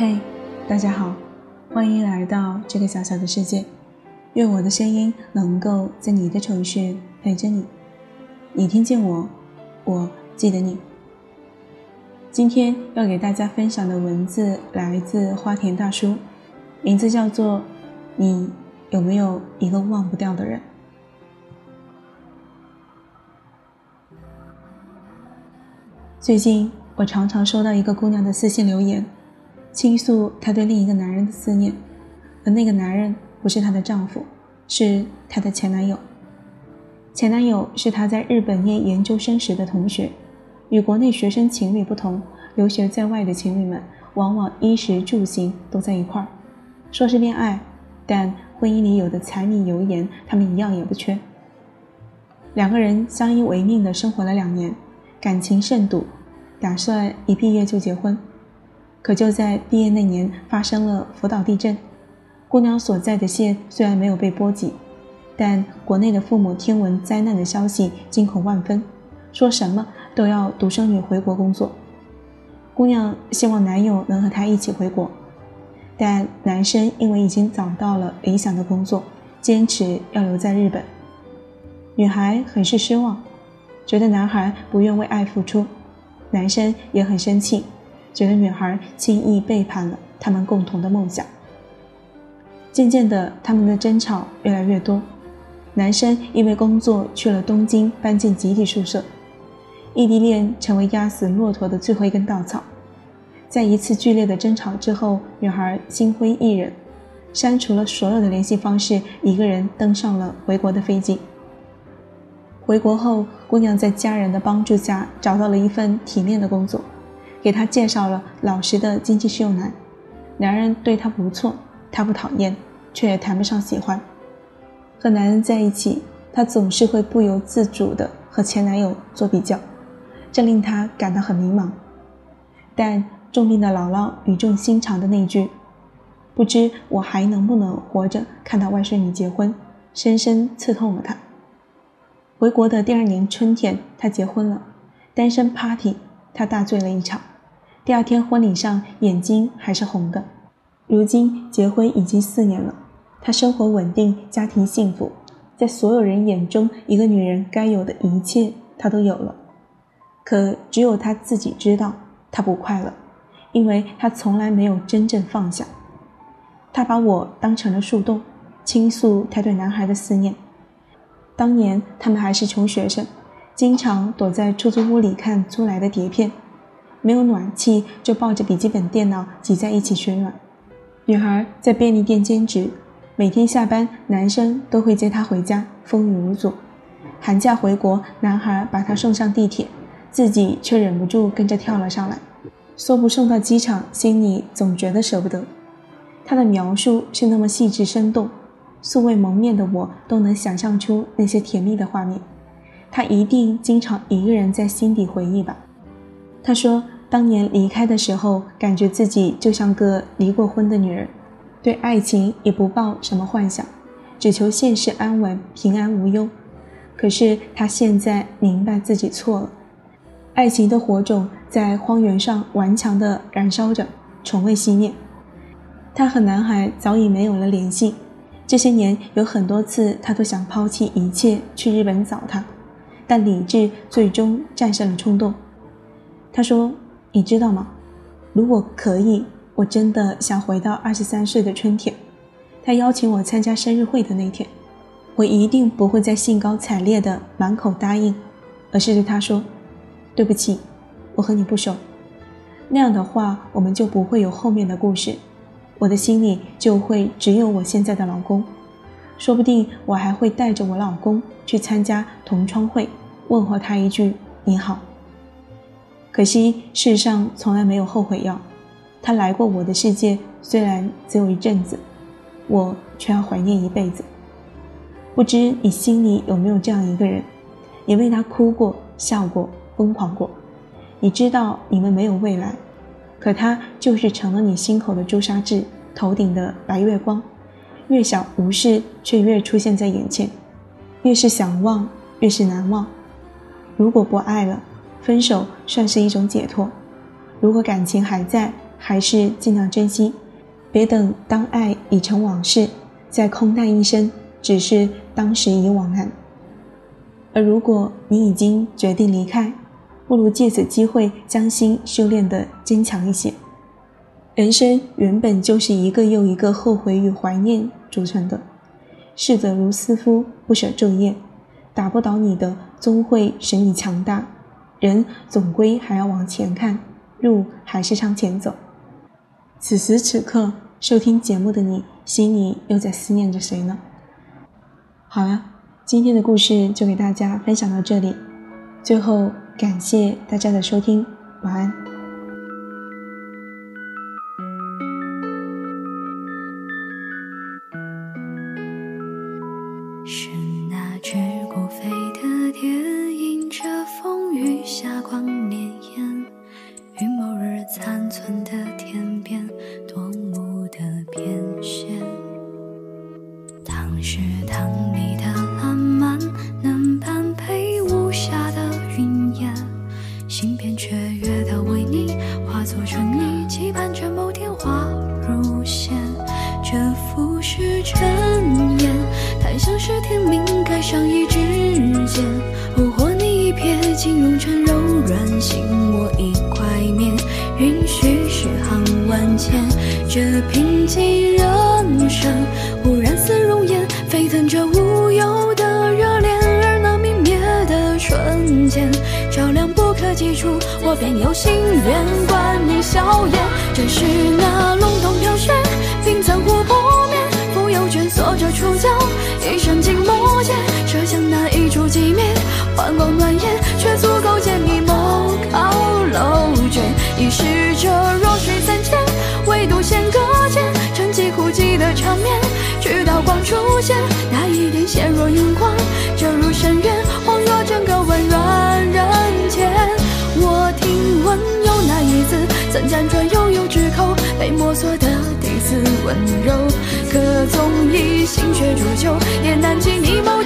嘿大家好，欢迎来到这个小小的世界。愿我的声音能够在你的城市陪着你。你听见我，我记得你。今天要给大家分享的文字来自花田大叔，名字叫做《你有没有一个忘不掉的人》。最近我常常收到一个姑娘的私信留言。倾诉她对另一个男人的思念，而那个男人不是她的丈夫，是她的前男友。前男友是她在日本念研究生时的同学。与国内学生情侣不同，留学在外的情侣们往往衣食住行都在一块儿。说是恋爱，但婚姻里有的柴米油盐，他们一样也不缺。两个人相依为命的生活了两年，感情甚笃，打算一毕业就结婚。可就在毕业那年，发生了福岛地震。姑娘所在的县虽然没有被波及，但国内的父母听闻灾难的消息，惊恐万分，说什么都要独生女回国工作。姑娘希望男友能和她一起回国，但男生因为已经找到了理想的工作，坚持要留在日本。女孩很是失望，觉得男孩不愿为爱付出，男生也很生气。觉得女孩轻易背叛了他们共同的梦想。渐渐的，他们的争吵越来越多。男生因为工作去了东京，搬进集体宿舍。异地恋成为压死骆驼的最后一根稻草。在一次剧烈的争吵之后，女孩心灰意冷，删除了所有的联系方式，一个人登上了回国的飞机。回国后，姑娘在家人的帮助下找到了一份体面的工作。给他介绍了老实的经济适用男，男人对她不错，她不讨厌，却也谈不上喜欢。和男人在一起，她总是会不由自主地和前男友做比较，这令她感到很迷茫。但重病的姥姥语重心长的那句“不知我还能不能活着看到外孙女结婚”，深深刺痛了她。回国的第二年春天，她结婚了，单身 party。他大醉了一场，第二天婚礼上眼睛还是红的。如今结婚已经四年了，他生活稳定，家庭幸福，在所有人眼中，一个女人该有的一切他都有了。可只有他自己知道，他不快乐，因为他从来没有真正放下。他把我当成了树洞，倾诉他对男孩的思念。当年他们还是穷学生。经常躲在出租屋里看租来的碟片，没有暖气就抱着笔记本电脑挤在一起取暖。女孩在便利店兼职，每天下班男生都会接她回家，风雨无阻。寒假回国，男孩把她送上地铁，自己却忍不住跟着跳了上来。说不送到机场，心里总觉得舍不得。他的描述是那么细致生动，素未谋面的我都能想象出那些甜蜜的画面。他一定经常一个人在心底回忆吧。他说，当年离开的时候，感觉自己就像个离过婚的女人，对爱情也不抱什么幻想，只求现世安稳、平安无忧。可是他现在明白自己错了，爱情的火种在荒原上顽强地燃烧着，从未熄灭。他和男孩早已没有了联系，这些年有很多次，他都想抛弃一切去日本找他。但理智最终战胜了冲动。他说：“你知道吗？如果可以，我真的想回到二十三岁的春天。他邀请我参加生日会的那天，我一定不会再兴高采烈的满口答应，而是对他说：‘对不起，我和你不熟。’那样的话，我们就不会有后面的故事，我的心里就会只有我现在的老公。说不定我还会带着我老公去参加同窗会。”问候他一句“你好”。可惜世上从来没有后悔药。他来过我的世界，虽然只有一阵子，我却要怀念一辈子。不知你心里有没有这样一个人？你为他哭过、笑过、疯狂过。你知道你们没有未来，可他就是成了你心口的朱砂痣，头顶的白月光。越想无视，却越出现在眼前；越是想忘，越是难忘。如果不爱了，分手算是一种解脱；如果感情还在，还是尽量珍惜。别等当爱已成往事，再空叹一声，只是当时已惘然。而如果你已经决定离开，不如借此机会将心修炼得坚强一些。人生原本就是一个又一个后悔与怀念组成的，逝者如斯夫，不舍昼夜，打不倒你的，终会使你强大。人总归还要往前看，路还是向前走。此时此刻，收听节目的你，心里又在思念着谁呢？好了，今天的故事就给大家分享到这里。最后，感谢大家的收听，晚安。软心窝一块面，允许诗行万千。这平静人生，忽然似熔岩，沸腾着无忧的热恋，而那明灭的瞬间，照亮不可及处，我便有心愿关你笑颜。这是卷。已逝者弱水三千，唯独弦搁浅，沉寂枯寂的场面，直到光出现，那一点纤弱荧光，折入深渊，恍若整个温软人间。我听闻有那一字，曾辗转悠悠之口，被摸索的第四温柔，可纵以心血煮酒，也难及你眸